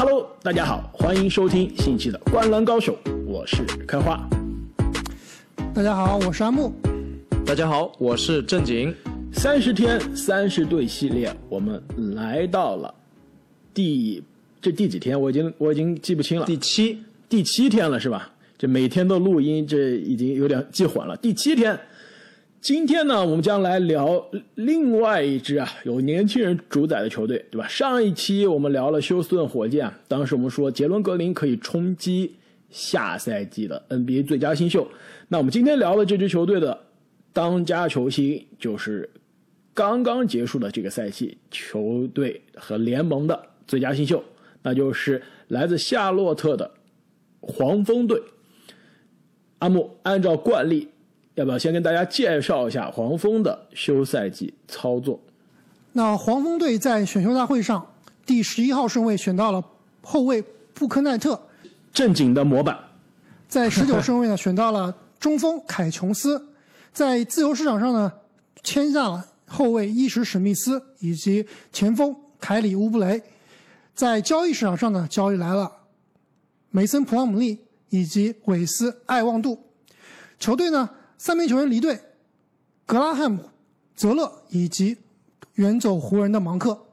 Hello，大家好，欢迎收听新一期的《灌篮高手》，我是开花。大家好，我是阿木。大家好，我是正经。三十天三十队系列，我们来到了第这第几天？我已经我已经记不清了。第七第七天了是吧？这每天都录音，这已经有点记混了。第七天，今天呢，我们将来聊另外一支啊有年轻人主宰的球队，对吧？上一期我们聊了休斯顿火箭，当时我们说杰伦格林可以冲击下赛季的 NBA 最佳新秀。那我们今天聊的这支球队的当家球星就是刚刚结束的这个赛季球队和联盟的最佳新秀，那就是来自夏洛特的黄蜂队。阿木，按照惯例，要不要先跟大家介绍一下黄蜂的休赛季操作？那黄蜂队在选秀大会上第十一号顺位选到了后卫布克奈特，正经的模板。在十九顺位呢选到了中锋凯琼斯，在自由市场上呢签下了后卫伊什史密斯以及前锋凯里乌布雷，在交易市场上呢交易来了梅森普朗姆利。以及韦斯·艾旺杜，球队呢三名球员离队，格拉汉姆、泽勒以及远走湖人的芒克。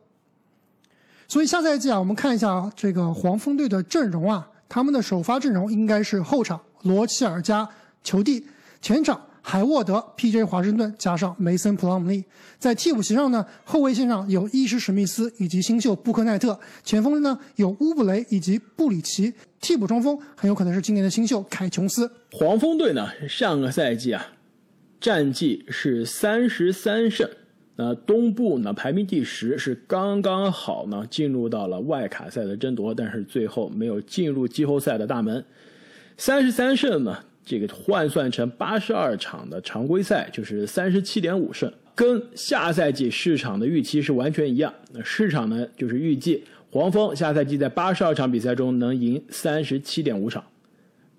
所以下赛季啊，我们看一下这个黄蜂队的阵容啊，他们的首发阵容应该是后场罗齐尔加球帝，前场。海沃德、P.J. 华盛顿加上梅森·普朗姆利，在替补席上呢，后卫线上有伊什史密斯以及新秀布克奈特，前锋呢有乌布雷以及布里奇，替补中锋很有可能是今年的新秀凯琼斯。黄蜂队呢，上个赛季啊，战绩是三十三胜，那东部呢排名第十，是刚刚好呢进入到了外卡赛的争夺，但是最后没有进入季后赛的大门。三十三胜呢？这个换算成八十二场的常规赛，就是三十七点五胜，跟下赛季市场的预期是完全一样。那市场呢，就是预计黄蜂下赛季在八十二场比赛中能赢三十七点五场。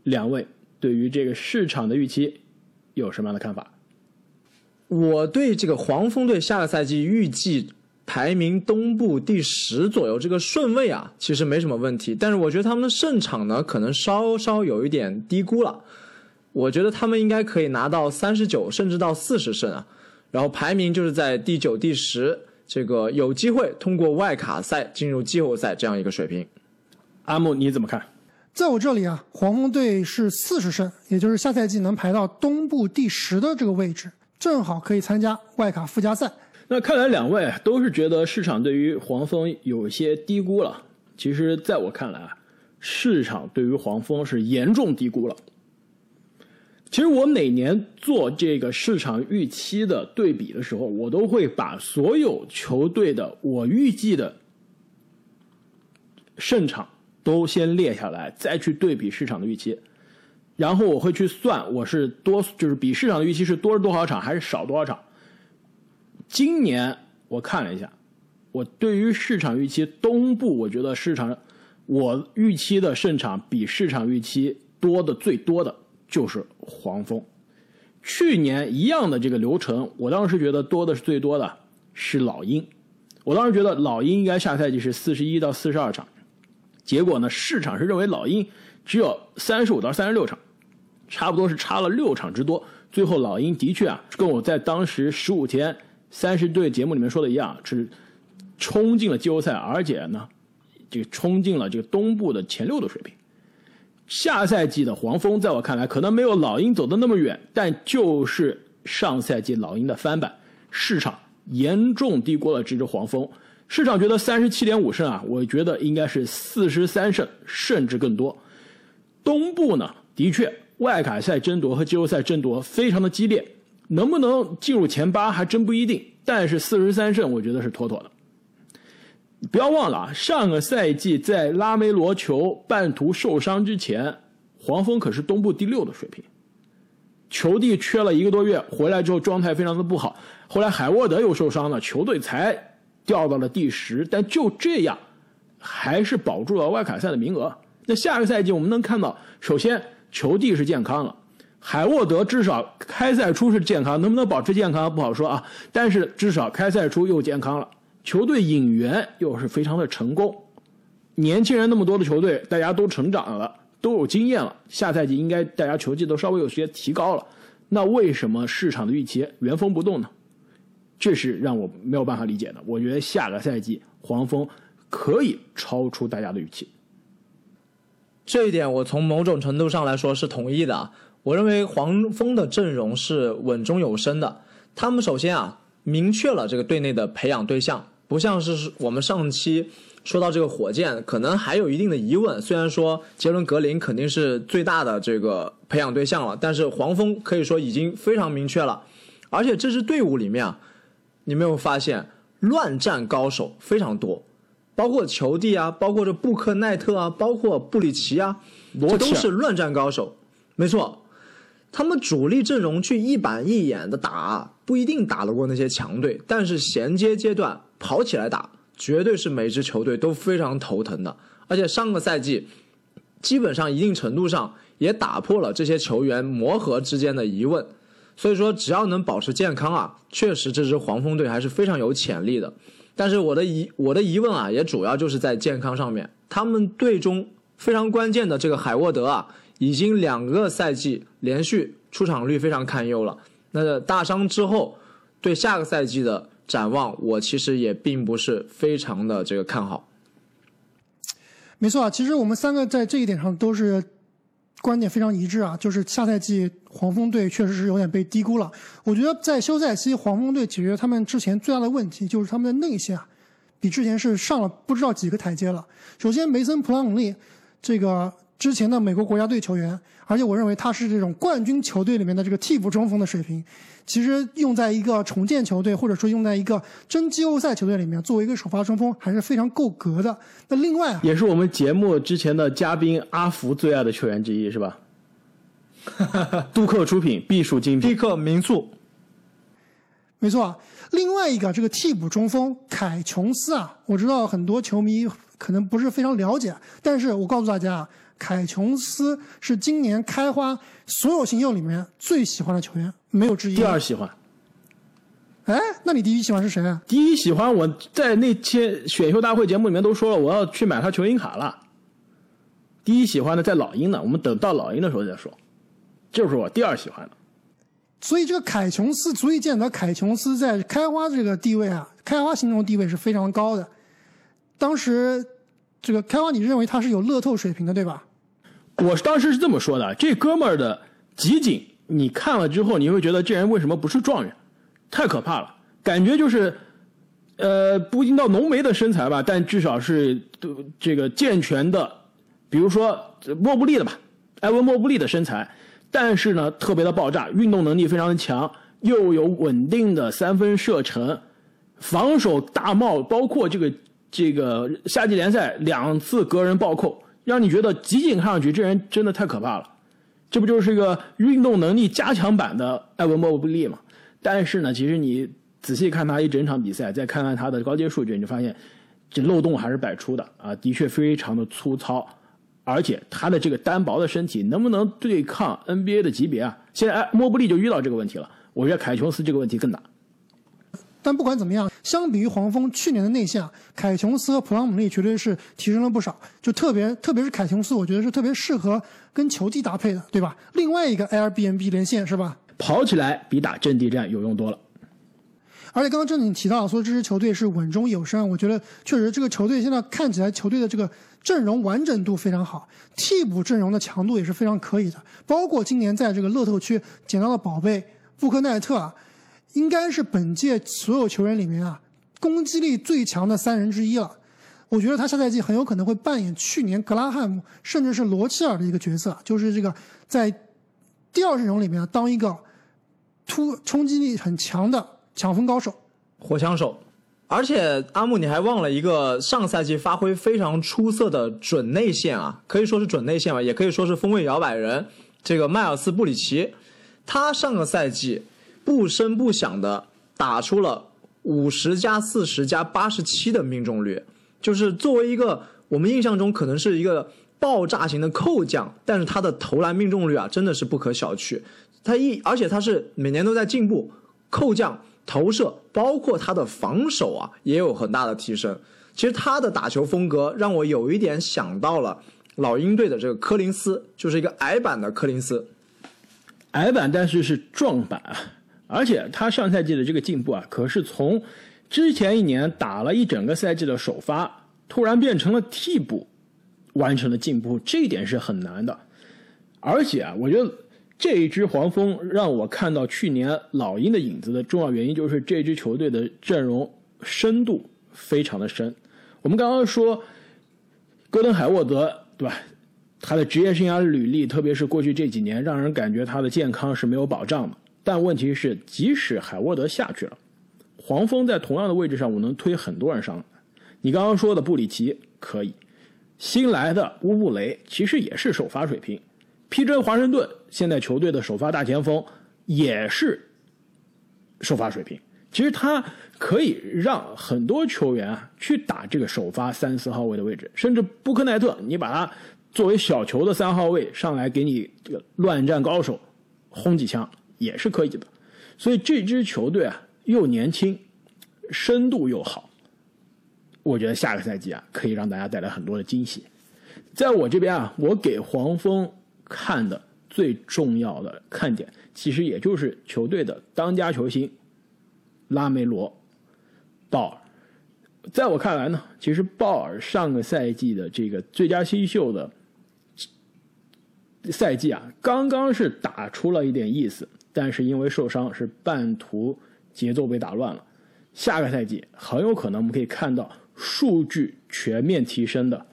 两位对于这个市场的预期有什么样的看法？我对这个黄蜂队下个赛季预计排名东部第十左右这个顺位啊，其实没什么问题。但是我觉得他们的胜场呢，可能稍稍有一点低估了。我觉得他们应该可以拿到三十九，甚至到四十胜啊，然后排名就是在第九、第十，这个有机会通过外卡赛进入季后赛这样一个水平。阿木你怎么看？在我这里啊，黄蜂队是四十胜，也就是下赛季能排到东部第十的这个位置，正好可以参加外卡附加赛。那看来两位都是觉得市场对于黄蜂有些低估了。其实，在我看来啊，市场对于黄蜂是严重低估了。其实我每年做这个市场预期的对比的时候，我都会把所有球队的我预计的胜场都先列下来，再去对比市场的预期，然后我会去算我是多就是比市场的预期是多多少场还是少多少场。今年我看了一下，我对于市场预期东部，我觉得市场我预期的胜场比市场预期多的最多的。就是黄蜂，去年一样的这个流程，我当时觉得多的是最多的是老鹰，我当时觉得老鹰应该下赛季是四十一到四十二场，结果呢，市场是认为老鹰只有三十五到三十六场，差不多是差了六场之多。最后老鹰的确啊，跟我在当时十五天三十队节目里面说的一样，是冲进了季后赛，而且呢，这个冲进了这个东部的前六的水平。下赛季的黄蜂，在我看来可能没有老鹰走的那么远，但就是上赛季老鹰的翻版，市场严重低估了这支黄蜂。市场觉得三十七点五胜啊，我觉得应该是四十三胜，甚至更多。东部呢，的确外卡赛争夺和季后赛争夺非常的激烈，能不能进入前八还真不一定。但是四十三胜，我觉得是妥妥的。不要忘了啊，上个赛季在拉梅罗球半途受伤之前，黄蜂可是东部第六的水平。球帝缺了一个多月，回来之后状态非常的不好。后来海沃德又受伤了，球队才掉到了第十。但就这样，还是保住了外卡赛的名额。那下个赛季我们能看到，首先球帝是健康了，海沃德至少开赛初是健康，能不能保持健康不好说啊。但是至少开赛初又健康了。球队引援又是非常的成功，年轻人那么多的球队，大家都成长了，都有经验了，下赛季应该大家球技都稍微有些提高了。那为什么市场的预期原封不动呢？这是让我没有办法理解的。我觉得下个赛季黄蜂可以超出大家的预期。这一点我从某种程度上来说是同意的。我认为黄蜂的阵容是稳中有升的。他们首先啊，明确了这个队内的培养对象，不像是我们上期说到这个火箭，可能还有一定的疑问。虽然说杰伦格林肯定是最大的这个培养对象了，但是黄蜂可以说已经非常明确了。而且这支队伍里面啊，你没有发现乱战高手非常多，包括球帝啊，包括这布克奈特啊，包括布里奇啊，这都是乱战高手。没错。他们主力阵容去一板一眼的打，不一定打得过那些强队，但是衔接阶段跑起来打，绝对是每支球队都非常头疼的。而且上个赛季，基本上一定程度上也打破了这些球员磨合之间的疑问。所以说，只要能保持健康啊，确实这支黄蜂队还是非常有潜力的。但是我的疑我的疑问啊，也主要就是在健康上面，他们队中非常关键的这个海沃德啊。已经两个赛季连续出场率非常堪忧了。那大伤之后，对下个赛季的展望，我其实也并不是非常的这个看好。没错啊，其实我们三个在这一点上都是观点非常一致啊，就是下赛季黄蜂队确实是有点被低估了。我觉得在休赛期，黄蜂队解决他们之前最大的问题就是他们的内线啊，比之前是上了不知道几个台阶了。首先，梅森·普朗姆利这个。之前的美国国家队球员，而且我认为他是这种冠军球队里面的这个替补中锋的水平。其实用在一个重建球队，或者说用在一个争季后赛球队里面，作为一个首发中锋，还是非常够格的。那另外啊，也是我们节目之前的嘉宾阿福最爱的球员之一，是吧？杜克出品，必属精品。杜克民宿，没错。另外一个这个替补中锋凯琼斯啊，我知道很多球迷可能不是非常了解，但是我告诉大家。凯琼斯是今年开花所有新秀里面最喜欢的球员，没有之一。第二喜欢。哎，那你第一喜欢是谁啊？第一喜欢我在那些选秀大会节目里面都说了，我要去买他球星卡了。第一喜欢的在老鹰呢，我们等到老鹰的时候再说。就是我第二喜欢的。所以这个凯琼斯足以见得凯琼斯在开花这个地位啊，开花心中地位是非常高的。当时。这个开花，你认为他是有乐透水平的，对吧？我当时是这么说的：这哥们儿的集锦，你看了之后，你会觉得这人为什么不是状元？太可怕了，感觉就是，呃，不一定到浓眉的身材吧，但至少是这个健全的，比如说莫布利的吧，埃文莫布利的身材，但是呢，特别的爆炸，运动能力非常的强，又有稳定的三分射程，防守大帽，包括这个。这个夏季联赛两次个人暴扣，让你觉得集锦看上去这人真的太可怕了。这不就是一个运动能力加强版的艾文莫布利吗？但是呢，其实你仔细看他一整场比赛，再看看他的高阶数据，你就发现这漏洞还是百出的啊，的确非常的粗糙。而且他的这个单薄的身体能不能对抗 NBA 的级别啊？现在哎，莫布利就遇到这个问题了。我觉得凯琼斯这个问题更大。但不管怎么样，相比于黄蜂去年的内线，凯琼斯和普朗姆利绝对是提升了不少。就特别特别是凯琼斯，我觉得是特别适合跟球技搭配的，对吧？另外一个 Airbnb 连线是吧？跑起来比打阵地战有用多了。而且刚刚正经提到说这支球队是稳中有升，我觉得确实这个球队现在看起来球队的这个阵容完整度非常好，替补阵容的强度也是非常可以的。包括今年在这个乐透区捡到的宝贝布克奈特啊。应该是本届所有球员里面啊，攻击力最强的三人之一了。我觉得他下赛季很有可能会扮演去年格拉汉姆甚至是罗切尔的一个角色，就是这个在第二阵容里面当一个突冲击力很强的抢分高手、火枪手。而且阿木，你还忘了一个上赛季发挥非常出色的准内线啊，可以说是准内线吧，也可以说是锋位摇摆人。这个迈尔斯布里奇，他上个赛季。不声不响的打出了五十加四十加八十七的命中率，就是作为一个我们印象中可能是一个爆炸型的扣将，但是他的投篮命中率啊真的是不可小觑。他一而且他是每年都在进步，扣将投射包括他的防守啊也有很大的提升。其实他的打球风格让我有一点想到了老鹰队的这个柯林斯，就是一个矮版的柯林斯。矮版，但是是壮版！而且他上赛季的这个进步啊，可是从之前一年打了一整个赛季的首发，突然变成了替补，完成了进步，这一点是很难的。而且啊，我觉得这一支黄蜂让我看到去年老鹰的影子的重要原因，就是这支球队的阵容深度非常的深。我们刚刚说戈登海沃德，对吧？他的职业生涯履历，特别是过去这几年，让人感觉他的健康是没有保障的。但问题是，即使海沃德下去了，黄蜂在同样的位置上，我能推很多人上来。你刚刚说的布里奇可以，新来的乌布雷其实也是首发水平。皮珍华盛顿现在球队的首发大前锋也是首发水平。其实他可以让很多球员啊去打这个首发三四号位的位置，甚至布克奈特，你把他。作为小球的三号位上来给你这个乱战高手轰几枪也是可以的，所以这支球队啊又年轻，深度又好，我觉得下个赛季啊可以让大家带来很多的惊喜。在我这边啊，我给黄蜂看的最重要的看点，其实也就是球队的当家球星拉梅罗鲍尔。在我看来呢，其实鲍尔上个赛季的这个最佳新秀的。赛季啊，刚刚是打出了一点意思，但是因为受伤，是半途节奏被打乱了。下个赛季很有可能我们可以看到数据全面提升的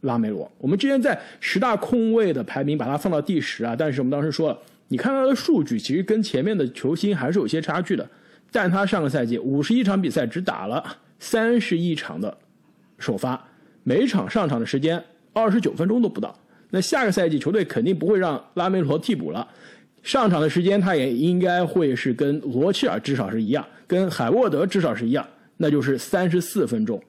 拉梅罗。我们之前在十大控卫的排名把它放到第十啊，但是我们当时说了，你看他的数据其实跟前面的球星还是有些差距的。但他上个赛季五十一场比赛只打了三十一场的首发，每场上场的时间二十九分钟都不到。那下个赛季球队肯定不会让拉梅罗替补了，上场的时间他也应该会是跟罗切尔至少是一样，跟海沃德至少是一样，那就是三十四分钟。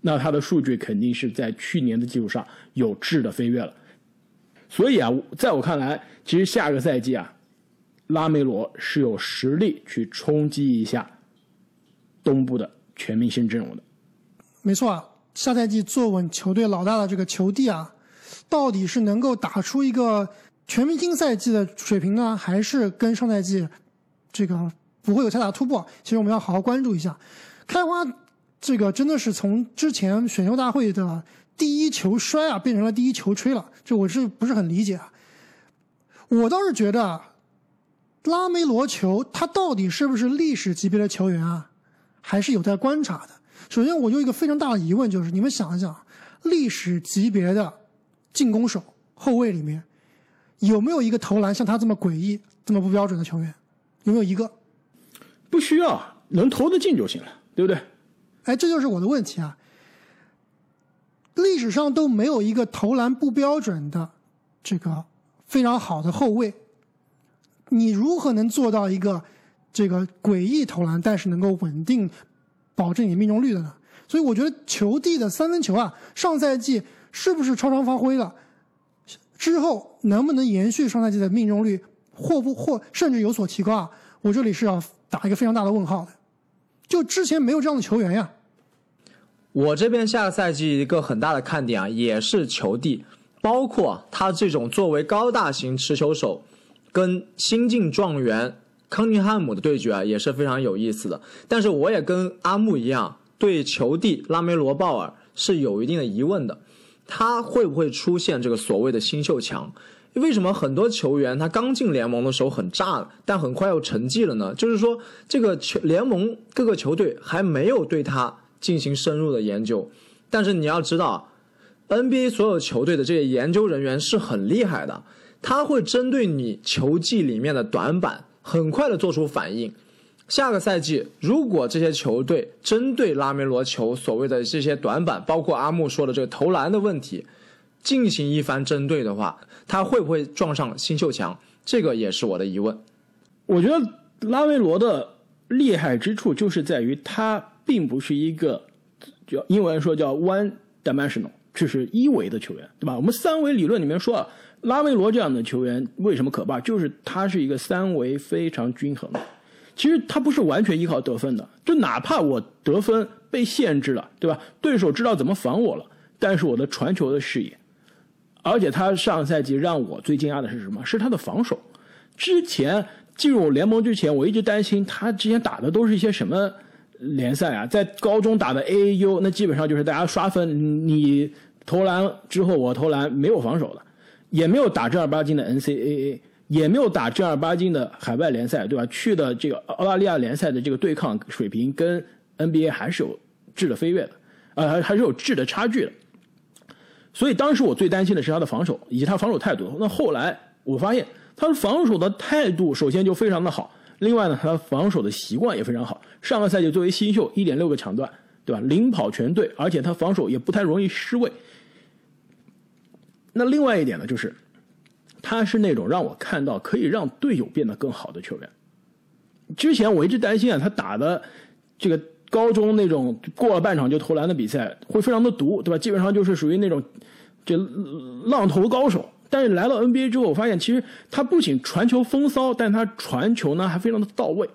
那他的数据肯定是在去年的基础上有质的飞跃了。所以啊，在我看来，其实下个赛季啊，拉梅罗是有实力去冲击一下东部的全明星阵容的。没错啊，下赛季坐稳球队老大的这个球帝啊。到底是能够打出一个全明星赛季的水平呢，还是跟上赛季这个不会有太大突破？其实我们要好好关注一下。开花这个真的是从之前选秀大会的第一球摔啊，变成了第一球吹了，这我是不是很理解啊？我倒是觉得拉梅罗球他到底是不是历史级别的球员啊，还是有待观察的。首先，我有一个非常大的疑问，就是你们想一想，历史级别的。进攻手后卫里面有没有一个投篮像他这么诡异、这么不标准的球员？有没有一个？不需要，能投得进就行了，对不对？哎，这就是我的问题啊！历史上都没有一个投篮不标准的这个非常好的后卫，你如何能做到一个这个诡异投篮，但是能够稳定保证你命中率的呢？所以我觉得球帝的三分球啊，上赛季。是不是超常发挥了？之后能不能延续上赛季的命中率，或不或甚至有所提高啊？我这里是要打一个非常大的问号的。就之前没有这样的球员呀。我这边下个赛季一个很大的看点啊，也是球帝，包括他这种作为高大型持球手，跟新晋状元康宁汉姆的对决啊，也是非常有意思的。但是我也跟阿木一样，对球帝拉梅罗鲍尔是有一定的疑问的。他会不会出现这个所谓的新秀墙？为什么很多球员他刚进联盟的时候很炸，但很快又沉寂了呢？就是说，这个球联盟各个球队还没有对他进行深入的研究。但是你要知道，NBA 所有球队的这些研究人员是很厉害的，他会针对你球技里面的短板，很快的做出反应。下个赛季，如果这些球队针对拉梅罗球所谓的这些短板，包括阿木说的这个投篮的问题，进行一番针对的话，他会不会撞上新秀墙？这个也是我的疑问。我觉得拉梅罗的厉害之处就是在于他并不是一个叫英文说叫 one dimensional，就是一维的球员，对吧？我们三维理论里面说啊，拉梅罗这样的球员为什么可怕？就是他是一个三维非常均衡的。其实他不是完全依靠得分的，就哪怕我得分被限制了，对吧？对手知道怎么防我了，但是我的传球的视野，而且他上赛季让我最惊讶的是什么？是他的防守。之前进入联盟之前，我一直担心他之前打的都是一些什么联赛啊？在高中打的 AAU，那基本上就是大家刷分，你投篮之后我投篮，没有防守的，也没有打正儿八经的 NCAA。也没有打正儿八经的海外联赛，对吧？去的这个澳大利亚联赛的这个对抗水平跟 NBA 还是有质的飞跃的，呃，还还是有质的差距的。所以当时我最担心的是他的防守以及他防守态度。那后来我发现他的防守的态度首先就非常的好，另外呢，他防守的习惯也非常好。上个赛季作为新秀，一点六个抢断，对吧？领跑全队，而且他防守也不太容易失位。那另外一点呢，就是。他是那种让我看到可以让队友变得更好的球员。之前我一直担心啊，他打的这个高中那种过了半场就投篮的比赛会非常的毒，对吧？基本上就是属于那种这浪头高手。但是来到 NBA 之后，我发现其实他不仅传球风骚，但他传球呢还非常的到位。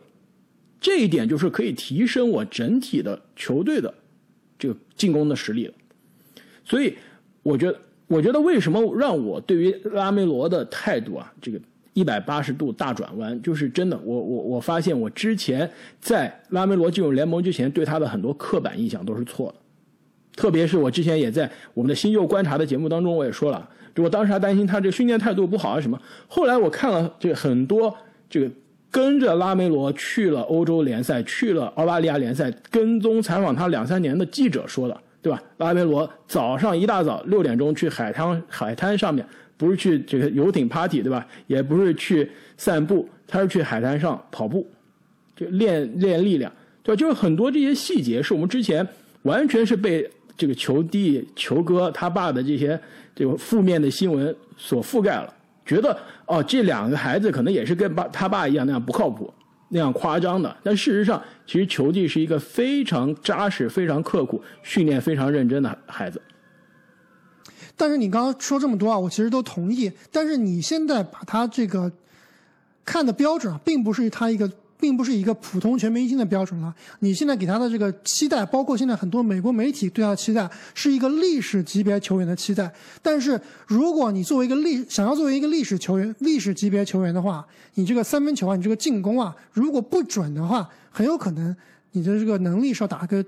这一点就是可以提升我整体的球队的这个进攻的实力了。所以我觉得。我觉得为什么让我对于拉梅罗的态度啊，这个一百八十度大转弯，就是真的。我我我发现我之前在拉梅罗进入联盟之前，对他的很多刻板印象都是错的。特别是我之前也在我们的新秀观察的节目当中，我也说了，就我当时还担心他这个训练态度不好啊什么。后来我看了这个很多这个跟着拉梅罗去了欧洲联赛、去了澳大利亚联赛跟踪采访他两三年的记者说的。对吧？拉梅罗早上一大早六点钟去海滩海滩上面，不是去这个游艇 party，对吧？也不是去散步，他是去海滩上跑步，就练练力量，对吧？就是很多这些细节是我们之前完全是被这个球弟、球哥他爸的这些这个负面的新闻所覆盖了，觉得哦，这两个孩子可能也是跟爸他爸一样那样不靠谱。那样夸张的，但事实上，其实球技是一个非常扎实、非常刻苦、训练非常认真的孩子。但是你刚刚说这么多啊，我其实都同意。但是你现在把他这个看的标准，并不是他一个。并不是一个普通全明星的标准了。你现在给他的这个期待，包括现在很多美国媒体对他的期待，是一个历史级别球员的期待。但是，如果你作为一个历想要作为一个历史球员、历史级别球员的话，你这个三分球啊，你这个进攻啊，如果不准的话，很有可能你的这个能力是要打个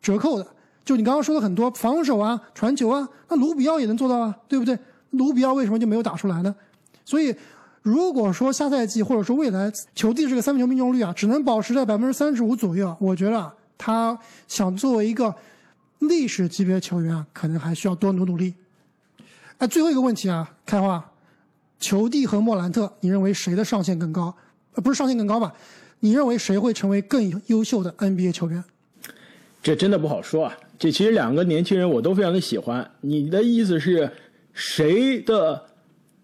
折扣的。就你刚刚说的很多防守啊、传球啊，那卢比奥也能做到啊，对不对？卢比奥为什么就没有打出来呢？所以。如果说下赛季或者说未来球帝这个三分球命中率啊，只能保持在百分之三十五左右，我觉得他想作为一个历史级别球员啊，可能还需要多努努力。哎，最后一个问题啊，开花，球帝和莫兰特，你认为谁的上限更高？呃，不是上限更高吧？你认为谁会成为更优秀的 NBA 球员？这真的不好说啊。这其实两个年轻人我都非常的喜欢。你的意思是谁的？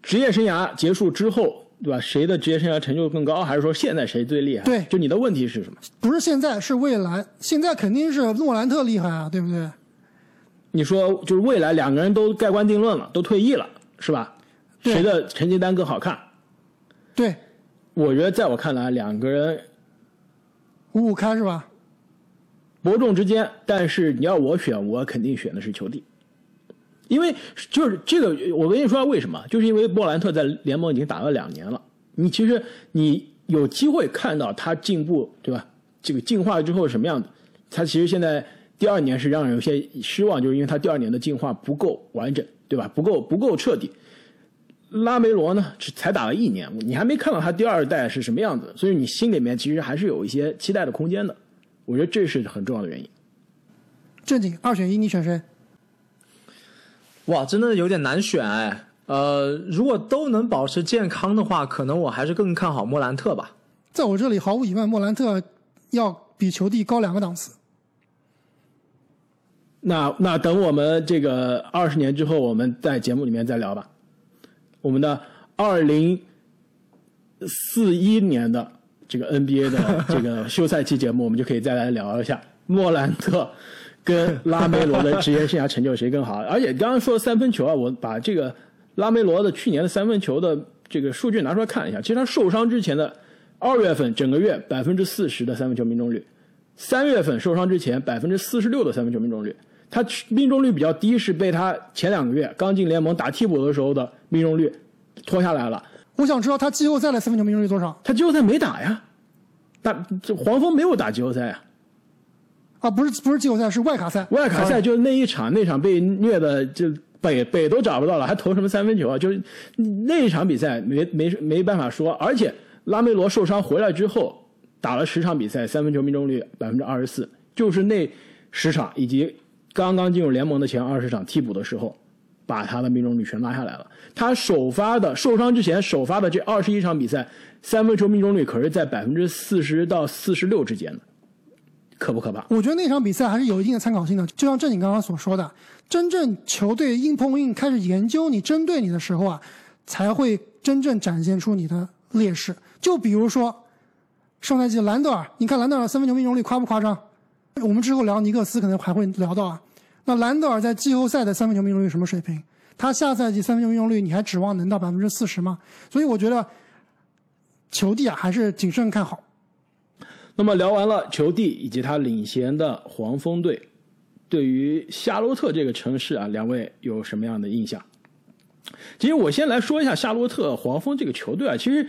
职业生涯结束之后，对吧？谁的职业生涯成就更高，还是说现在谁最厉害？对，就你的问题是什么？不是现在，是未来。现在肯定是诺兰特厉害啊，对不对？你说就是未来两个人都盖棺定论了，都退役了，是吧？谁的成绩单更好看？对，我觉得在我看来，两个人五五开是吧？伯仲之间，但是你要我选，我肯定选的是球帝。因为就是这个，我跟你说为什么？就是因为莫兰特在联盟已经打了两年了，你其实你有机会看到他进步，对吧？这个进化之后是什么样子？他其实现在第二年是让人有些失望，就是因为他第二年的进化不够完整，对吧？不够不够彻底。拉梅罗呢，才打了一年，你还没看到他第二代是什么样子，所以你心里面其实还是有一些期待的空间的。我觉得这是很重要的原因。正经二选一，你选谁？哇，真的有点难选哎。呃，如果都能保持健康的话，可能我还是更看好莫兰特吧。在我这里，毫无疑问，莫兰特要比球帝高两个档次。那那等我们这个二十年之后，我们在节目里面再聊吧。我们的二零四一年的这个 NBA 的这个休赛期节目，我们就可以再来聊一下莫兰特。跟拉梅罗的职业生涯成就谁更好？而且刚刚说三分球啊，我把这个拉梅罗的去年的三分球的这个数据拿出来看一下。其实他受伤之前的二月份整个月百分之四十的三分球命中率，三月份受伤之前百分之四十六的三分球命中率。他命中率比较低，是被他前两个月刚进联盟打替补的时候的命中率拖下来了。我想知道他季后赛的三分球命中率多少？他季后赛没打呀，打这黄蜂没有打季后赛呀。啊，不是不是季后赛，是外卡赛。外卡赛就是那一场，那场被虐的就北北都找不到了，还投什么三分球啊？就是那一场比赛没没没办法说，而且拉梅罗受伤回来之后打了十场比赛，三分球命中率百分之二十四，就是那十场以及刚刚进入联盟的前二十场替补的时候，把他的命中率全拉下来了。他首发的受伤之前首发的这二十一场比赛，三分球命中率可是在百分之四十到四十六之间的，可不可怕？我觉得那场比赛还是有一定的参考性的，就像正经刚刚所说的，真正球队硬碰硬开始研究你、针对你的时候啊，才会真正展现出你的劣势。就比如说上赛季兰德尔，你看兰德尔三分球命中率夸不夸张？我们之后聊尼克斯可能还会聊到啊。那兰德尔在季后赛的三分球命中率什么水平？他下赛季三分球命中率你还指望能到百分之四十吗？所以我觉得球帝啊还是谨慎看好。那么聊完了球帝以及他领衔的黄蜂队，对于夏洛特这个城市啊，两位有什么样的印象？其实我先来说一下夏洛特黄蜂这个球队啊，其实，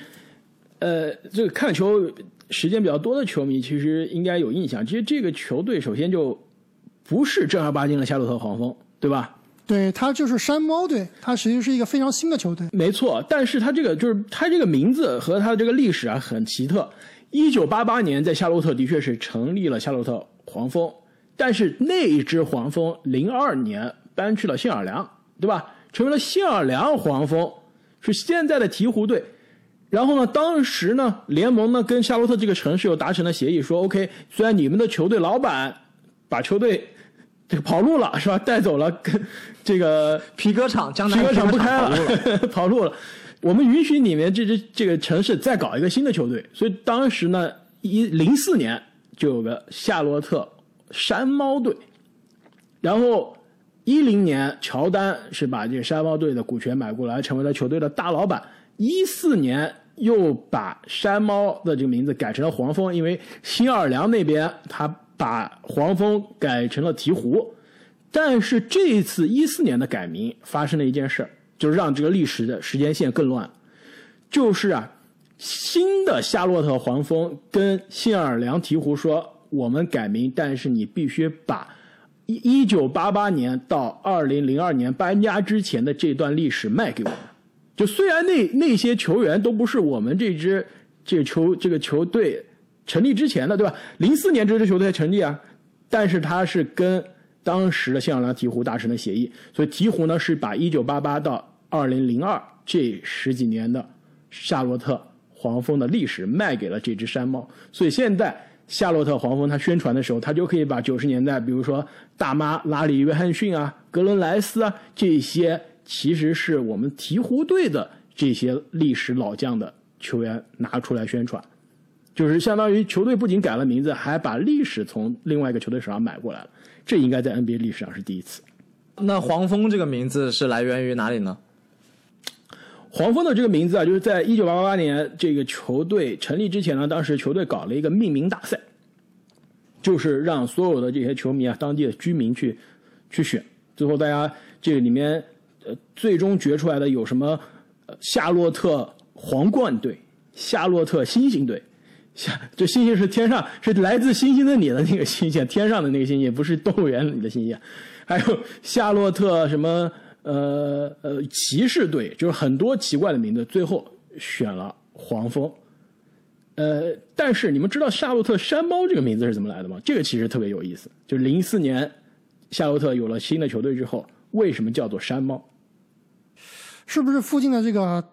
呃，这个看球时间比较多的球迷其实应该有印象。其实这个球队首先就不是正儿八经的夏洛特黄蜂，对吧？对他就是山猫队，他实际是一个非常新的球队。没错，但是他这个就是他这个名字和他这个历史啊很奇特。一九八八年在夏洛特的确是成立了夏洛特黄蜂，但是那一只黄蜂零二年搬去了新奥尔良，对吧？成为了新奥尔良黄蜂，是现在的鹈鹕队。然后呢，当时呢，联盟呢跟夏洛特这个城市又达成了协议，说 OK，虽然你们的球队老板把球队这个跑路了，是吧？带走了，跟这个皮革厂江南皮革厂不开。了，跑路了。我们允许你们这支这个城市再搞一个新的球队，所以当时呢，一零四年就有个夏洛特山猫队，然后一零年乔丹是把这个山猫队的股权买过来，成为了球队的大老板。一四年又把山猫的这个名字改成了黄蜂，因为新奥尔良那边他把黄蜂改成了鹈鹕。但是这一次一四年的改名发生了一件事儿，就是让这个历史的时间线更乱。就是啊，新的夏洛特黄蜂跟新奥尔良鹈鹕说，我们改名，但是你必须把一一九八八年到二零零二年搬家之前的这段历史卖给我们。就虽然那那些球员都不是我们这支这个球这个球队成立之前的，对吧？零四年这支球队成立啊，但是他是跟当时的新奥尔良鹈鹕达成的协议，所以鹈鹕呢是把一九八八到二零零二这十几年的夏洛特黄蜂的历史卖给了这只山猫，所以现在夏洛特黄蜂它宣传的时候，它就可以把九十年代，比如说大妈拉里约翰逊啊、格伦莱斯啊这些，其实是我们鹈鹕队的这些历史老将的球员拿出来宣传。就是相当于球队不仅改了名字，还把历史从另外一个球队手上买过来了，这应该在 NBA 历史上是第一次。那黄蜂这个名字是来源于哪里呢？黄蜂的这个名字啊，就是在一九八八年这个球队成立之前呢，当时球队搞了一个命名大赛，就是让所有的这些球迷啊、当地的居民去去选，最后大家这个里面呃最终决出来的有什么夏洛特皇冠队、夏洛特星星队。夏，这星星是天上，是来自星星的你的那个星星，天上的那个星星，不是动物园里的星星。还有夏洛特什么呃呃骑士队，就是很多奇怪的名字，最后选了黄蜂。呃，但是你们知道夏洛特山猫这个名字是怎么来的吗？这个其实特别有意思。就是零四年夏洛特有了新的球队之后，为什么叫做山猫？是不是附近的这个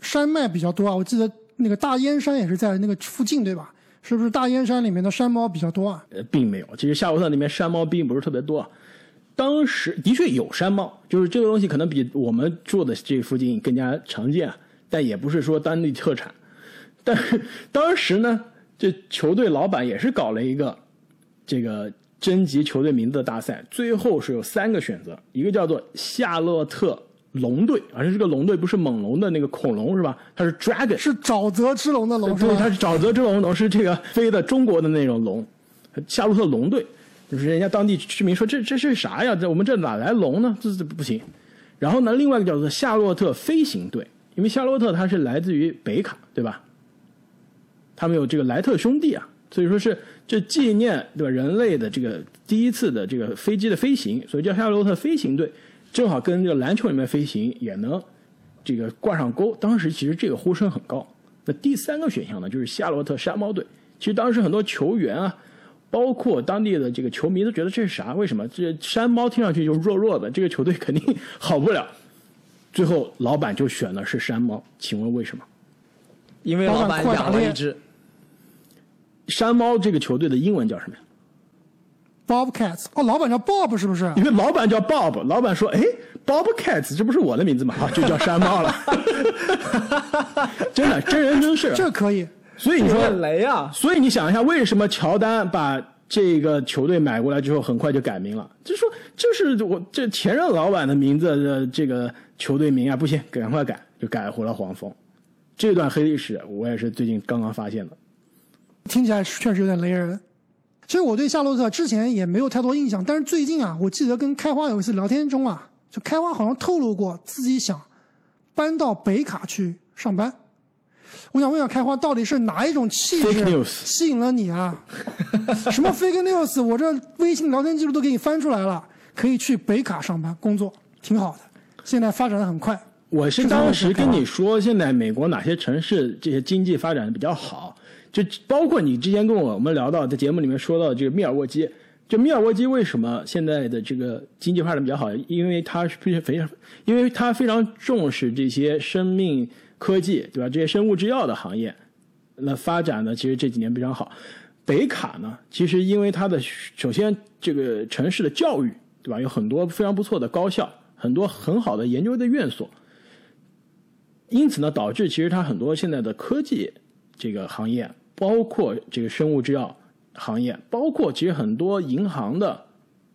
山脉比较多啊？我记得那个大燕山也是在那个附近，对吧？是不是大燕山里面的山猫比较多啊？呃，并没有。其实夏洛特那边山猫并不是特别多。当时的确有山猫，就是这个东西可能比我们住的这附近更加常见，但也不是说当地特产。但是当时呢，这球队老板也是搞了一个这个征集球队名字的大赛，最后是有三个选择，一个叫做夏洛特龙队，而且这个龙队不是猛龙的那个恐龙是吧？它是 dragon，是沼泽之龙的龙是对，它？是沼泽之龙，龙是这个飞的中国的那种龙，夏洛特龙队，就是人家当地居民说这这是啥呀？这我们这哪来龙呢？这这不行。然后呢，另外一个叫做夏洛特飞行队，因为夏洛特它是来自于北卡，对吧？他们有这个莱特兄弟啊，所以说是这纪念对吧人类的这个第一次的这个飞机的飞行，所以叫夏洛特飞行队，正好跟这个篮球里面飞行也能这个挂上钩。当时其实这个呼声很高。那第三个选项呢，就是夏洛特山猫队。其实当时很多球员啊，包括当地的这个球迷都觉得这是啥？为什么这山猫听上去就弱弱的，这个球队肯定好不了。最后老板就选的是山猫，请问为什么？因为老板养了一只，山猫这个球队的英文叫什么呀？Bobcats 哦，老板叫 Bob 是不是？因为老板叫 Bob，老板说：“哎，Bobcats，这不是我的名字吗？啊，就叫山猫了。” 真的，真人真事。这可以。所以你说有点雷啊！所以你想一下，为什么乔丹把这个球队买过来之后，很快就改名了？就说就是我这前任老板的名字的这个球队名啊，不行，赶快改，就改回了黄蜂。这段黑历史，我也是最近刚刚发现的。听起来确实有点雷人。其实我对夏洛特之前也没有太多印象，但是最近啊，我记得跟开花有一次聊天中啊，就开花好像透露过自己想搬到北卡去上班。我想问一下开花，到底是哪一种气 Fake 质 news 吸引了你啊？什么 fake news？我这微信聊天记录都给你翻出来了，可以去北卡上班工作，挺好的。现在发展的很快，我是当时跟你说，现在美国哪些城市这些经济发展的比较好，就包括你之前跟我们聊到在节目里面说到这个密尔沃基，就密尔沃基为什么现在的这个经济发展比较好？因为它是非常，因为它非常重视这些生命科技，对吧？这些生物制药的行业，那发展呢，其实这几年非常好。北卡呢，其实因为它的首先这个城市的教育，对吧？有很多非常不错的高校，很多很好的研究的院所。因此呢，导致其实它很多现在的科技这个行业，包括这个生物制药行业，包括其实很多银行的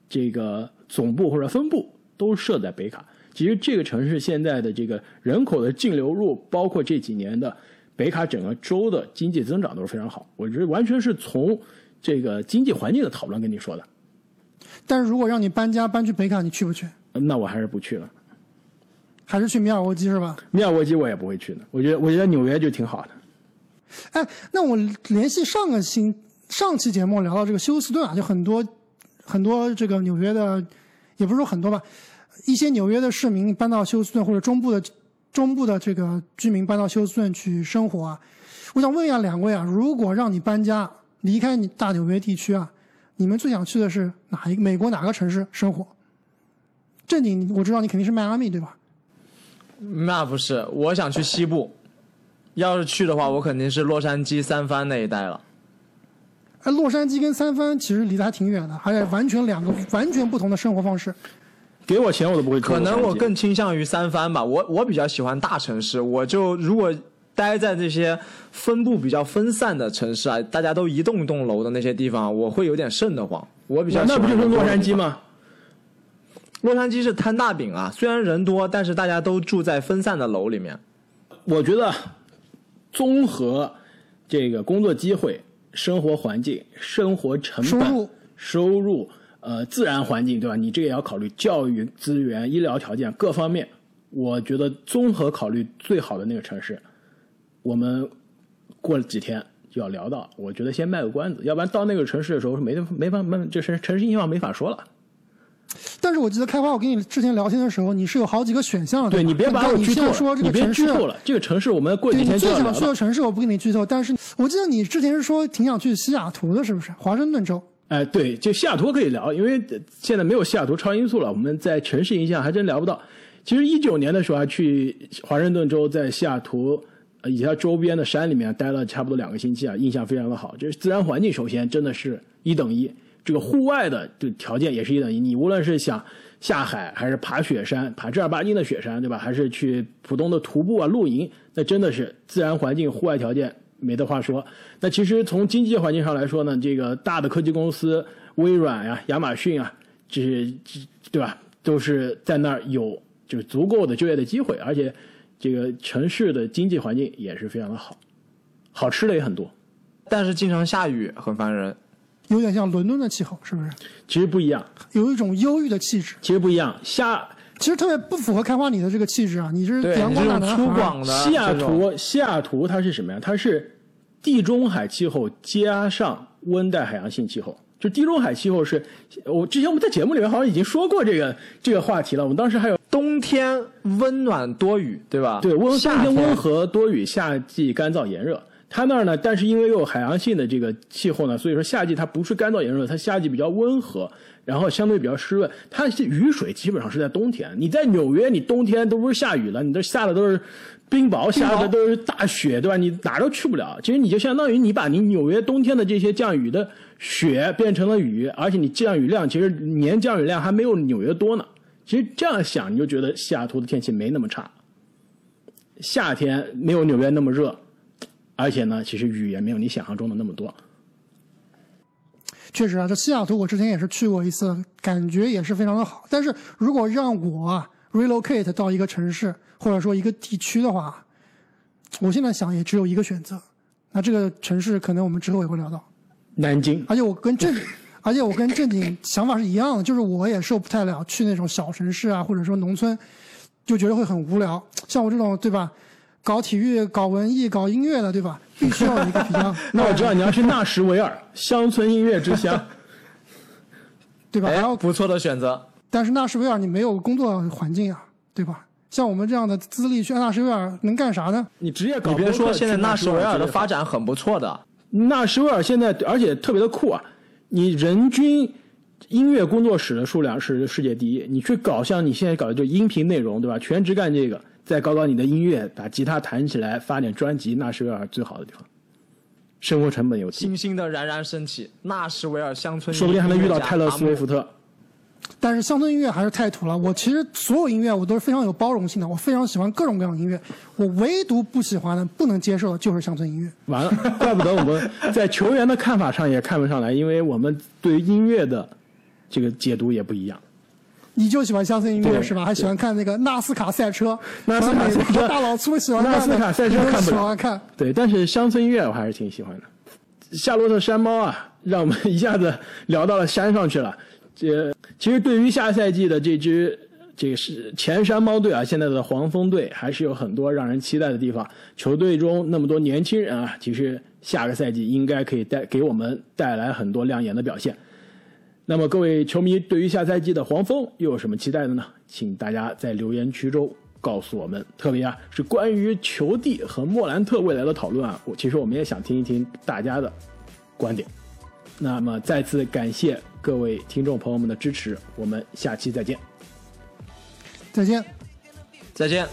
这个总部或者分部都设在北卡。其实这个城市现在的这个人口的净流入，包括这几年的北卡整个州的经济增长都是非常好。我觉得完全是从这个经济环境的讨论跟你说的。但是如果让你搬家搬去北卡，你去不去？那我还是不去了。还是去米尔沃基是吧？米尔沃基我也不会去的。我觉得，我觉得纽约就挺好的。哎，那我联系上个星上期节目聊到这个休斯顿啊，就很多很多这个纽约的，也不是说很多吧，一些纽约的市民搬到休斯顿或者中部的中部的这个居民搬到休斯顿去生活啊。我想问一下两位啊，如果让你搬家离开你大纽约地区啊，你们最想去的是哪一个美国哪个城市生活？正经，我知道你肯定是迈阿密对吧？那不是，我想去西部。要是去的话，我肯定是洛杉矶、三藩那一带了。哎，洛杉矶跟三藩其实离得还挺远的，还有完全两个完全不同的生活方式。给我钱我都不会。可能我更倾向于三番吧。我我比较喜欢大城市，我就如果待在这些分布比较分散的城市啊，大家都一栋一栋楼的那些地方，我会有点瘆得慌。我比较那不就是洛杉矶？吗？洛杉矶是摊大饼啊，虽然人多，但是大家都住在分散的楼里面。我觉得综合这个工作机会、生活环境、生活成本、收入收入呃自然环境，对吧？你这个也要考虑教育资源、医疗条件各方面。我觉得综合考虑最好的那个城市，我们过了几天就要聊到。我觉得先卖个关子，要不然到那个城市的时候是没没法没这城城市信号没法说了。但是我记得开花，我跟你之前聊天的时候，你是有好几个选项的。吧对你别把我剧透了，你别剧透了。这个城市我们过几天就要聊到最想去的。城市我不跟你剧透，但是我记得你之前是说挺想去西雅图的，是不是？华盛顿州。哎，对，就西雅图可以聊，因为现在没有西雅图超音速了，我们在城市印象还真聊不到。其实一九年的时候还去华盛顿州，在西雅图呃以及它周边的山里面待了差不多两个星期啊，印象非常的好。就是自然环境首先真的是一等一，这个户外的这条件也是一等一。你无论是想下海，还是爬雪山，爬正儿八经的雪山，对吧？还是去普通的徒步啊、露营，那真的是自然环境、户外条件没得话说。那其实从经济环境上来说呢，这个大的科技公司，微软呀、亚马逊啊，这些这对吧？都是在那儿有就是足够的就业的机会，而且这个城市的经济环境也是非常的好，好吃的也很多。但是经常下雨，很烦人。有点像伦敦的气候，是不是？其实不一样，有一种忧郁的气质，其实不一样。下其实特别不符合开花你的这个气质啊！你是，阳光大男孩，粗犷的西雅图，西雅图它是什么呀？它是地中海气候加上温带海洋性气候。就地中海气候是，我之前我们在节目里面好像已经说过这个这个话题了。我们当时还有冬天温暖多雨，对吧？对温冬夏天温和多雨，夏季干燥炎热。它那儿呢，但是因为又有海洋性的这个气候呢，所以说夏季它不是干燥炎热，它夏季比较温和，然后相对比较湿润。它雨水基本上是在冬天。你在纽约，你冬天都不是下雨了，你这下的都是冰雹，下的都是大雪，对吧？你哪都去不了。其实你就相当于你把你纽约冬天的这些降雨的雪变成了雨，而且你降雨量其实年降雨量还没有纽约多呢。其实这样想，你就觉得西雅图的天气没那么差。夏天没有纽约那么热，而且呢，其实雨也没有你想象中的那么多。确实啊，这西雅图我之前也是去过一次，感觉也是非常的好。但是如果让我啊 relocate 到一个城市或者说一个地区的话，我现在想也只有一个选择。那这个城市可能我们之后也会聊到。南京，而且我跟正，而且我跟正经想法是一样的，就是我也受不太了去那种小城市啊，或者说农村，就觉得会很无聊。像我这种对吧，搞体育、搞文艺、搞音乐的对吧，必须要有一个比较，那我知道你要去纳什维尔，乡村音乐之乡。对吧？哎然后，不错的选择。但是纳什维尔你没有工作环境啊，对吧？像我们这样的资历去纳什维尔能干啥呢？你职业搞别说，现在纳什什维尔的发展，展很不错的。纳什维尔现在而且特别的酷啊！你人均音乐工作室的数量是世界第一，你去搞像你现在搞的就音频内容，对吧？全职干这个，再搞搞你的音乐，把吉他弹起来，发点专辑，纳什维尔最好的地方，生活成本有低，新兴的冉冉升起，纳什维尔乡村，说不定还能遇到泰勒·斯威夫特。特。但是乡村音乐还是太土了。我其实所有音乐我都是非常有包容性的，我非常喜欢各种各样的音乐，我唯独不喜欢的、不能接受的就是乡村音乐。完了，怪不得我们在球员的看法上也看不上来，因为我们对于音乐的这个解读也不一样。你就喜欢乡村音乐是吧？还喜欢看那个纳斯卡赛车，纳斯卡赛车大老粗喜欢看，纳斯卡赛车看不了喜欢看。对，但是乡村音乐我还是挺喜欢的。夏洛特山猫啊，让我们一下子聊到了山上去了。这其实对于下赛季的这支这个是前山猫队啊，现在的黄蜂队还是有很多让人期待的地方。球队中那么多年轻人啊，其实下个赛季应该可以带给我们带来很多亮眼的表现。那么各位球迷对于下赛季的黄蜂又有什么期待的呢？请大家在留言区中告诉我们。特别啊，是关于球帝和莫兰特未来的讨论啊，我其实我们也想听一听大家的观点。那么再次感谢各位听众朋友们的支持，我们下期再见。再见。再见。